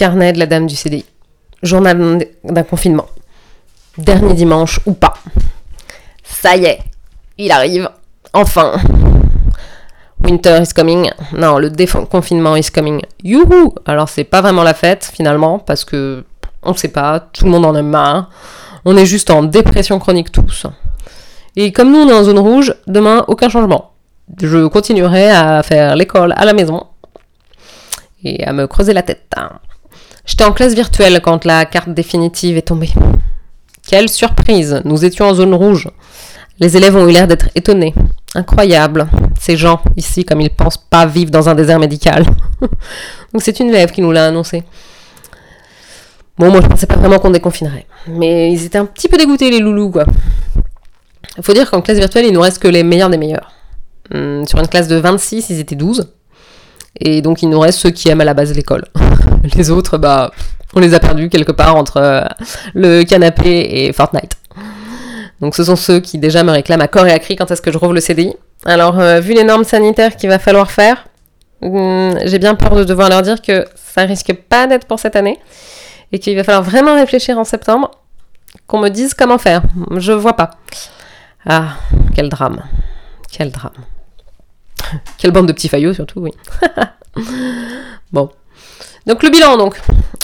Carnet de la dame du CDI. Journal d'un confinement. Dernier dimanche ou pas. Ça y est, il arrive. Enfin. Winter is coming. Non, le confinement is coming. Youhou Alors c'est pas vraiment la fête finalement parce que on sait pas, tout le monde en a marre. On est juste en dépression chronique tous. Et comme nous on est en zone rouge, demain aucun changement. Je continuerai à faire l'école à la maison et à me creuser la tête. J'étais en classe virtuelle quand la carte définitive est tombée. Quelle surprise Nous étions en zone rouge. Les élèves ont eu l'air d'être étonnés. Incroyable. Ces gens, ici, comme ils pensent pas vivre dans un désert médical. Donc c'est une élève qui nous l'a annoncé. Bon, moi je pensais pas vraiment qu'on déconfinerait. Mais ils étaient un petit peu dégoûtés, les loulous, quoi. Faut dire qu'en classe virtuelle, il nous reste que les meilleurs des meilleurs. Hum, sur une classe de 26, ils étaient 12. Et donc il nous reste ceux qui aiment à la base l'école. les autres, bah, on les a perdus quelque part entre euh, le canapé et Fortnite. Donc ce sont ceux qui déjà me réclament à corps et à cri quand est-ce que je rouvre le CDI. Alors euh, vu les normes sanitaires qu'il va falloir faire, hum, j'ai bien peur de devoir leur dire que ça risque pas d'être pour cette année et qu'il va falloir vraiment réfléchir en septembre, qu'on me dise comment faire. Je vois pas. Ah, quel drame. Quel drame. Quelle bande de petits faillots surtout, oui. bon. Donc le bilan donc.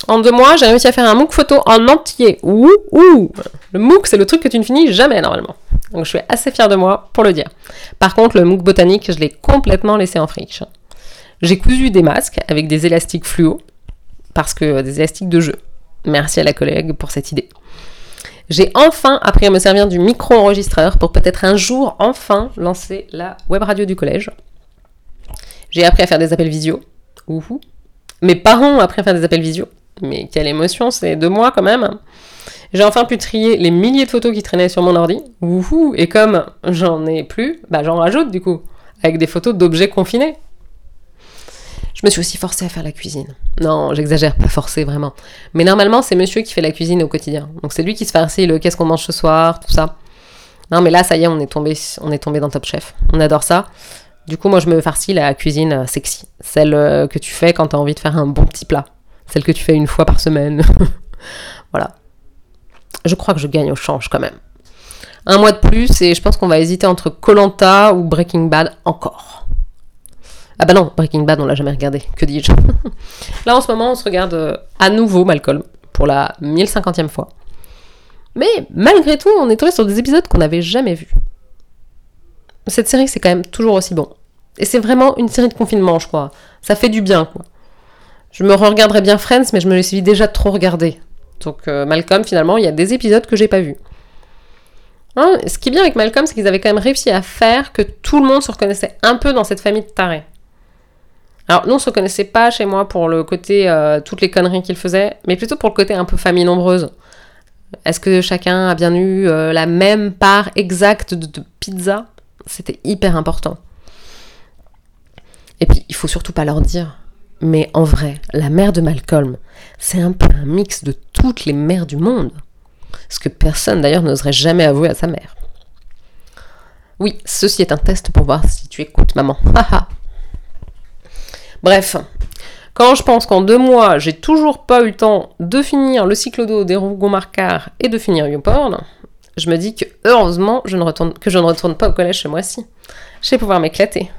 En deux mois, j'ai réussi à faire un MOOC photo en entier. Ouh, ouh. Le MOOC, c'est le truc que tu ne finis jamais normalement. Donc je suis assez fière de moi pour le dire. Par contre, le MOOC botanique, je l'ai complètement laissé en friche. J'ai cousu des masques avec des élastiques fluo, parce que des élastiques de jeu. Merci à la collègue pour cette idée. J'ai enfin appris à me servir du micro-enregistreur pour peut-être un jour enfin lancer la web radio du collège. J'ai appris à faire des appels visio. Ouhou. Mes parents ont appris à faire des appels visio. Mais quelle émotion, c'est de moi quand même. J'ai enfin pu trier les milliers de photos qui traînaient sur mon ordi. Ouhou. Et comme j'en ai plus, bah j'en rajoute du coup. Avec des photos d'objets confinés. Je me suis aussi forcée à faire la cuisine. Non, j'exagère, pas forcée vraiment. Mais normalement, c'est monsieur qui fait la cuisine au quotidien. Donc c'est lui qui se farcit le qu'est-ce qu'on mange ce soir, tout ça. Non, mais là, ça y est, on est tombé, on est tombé dans Top Chef. On adore ça. Du coup, moi, je me farcis la cuisine euh, sexy. Celle euh, que tu fais quand tu as envie de faire un bon petit plat. Celle que tu fais une fois par semaine. voilà. Je crois que je gagne au change quand même. Un mois de plus et je pense qu'on va hésiter entre Colanta ou Breaking Bad encore. Ah bah non, Breaking Bad, on l'a jamais regardé. Que dis-je? Là, en ce moment, on se regarde euh, à nouveau Malcolm pour la 1050e fois. Mais malgré tout, on est tombé sur des épisodes qu'on n'avait jamais vus. Cette série, c'est quand même toujours aussi bon. Et c'est vraiment une série de confinement, je crois. Ça fait du bien, quoi. Je me regarderais bien Friends, mais je me suis déjà trop regardé. Donc euh, Malcolm, finalement, il y a des épisodes que j'ai pas vus. Hein, ce qui est bien avec Malcolm, c'est qu'ils avaient quand même réussi à faire que tout le monde se reconnaissait un peu dans cette famille de tarés. Alors, nous, on se reconnaissait pas chez moi pour le côté euh, toutes les conneries qu'il faisait, mais plutôt pour le côté un peu famille nombreuse. Est-ce que chacun a bien eu euh, la même part exacte de, pizza? C'était hyper important. Et puis, il faut surtout pas leur dire. Mais en vrai, la mère de Malcolm, c'est un peu un mix de toutes les mères du monde. Ce que personne d'ailleurs n'oserait jamais avouer à sa mère. Oui, ceci est un test pour voir si tu écoutes, maman. Bref, quand je pense qu'en deux mois, j'ai toujours pas eu le temps de finir le cycle d'eau des Rougon-Marcard et de finir YouPorn, je me dis que heureusement je ne retourne, que je ne retourne pas au collège ce mois-ci. Je vais pouvoir m'éclater.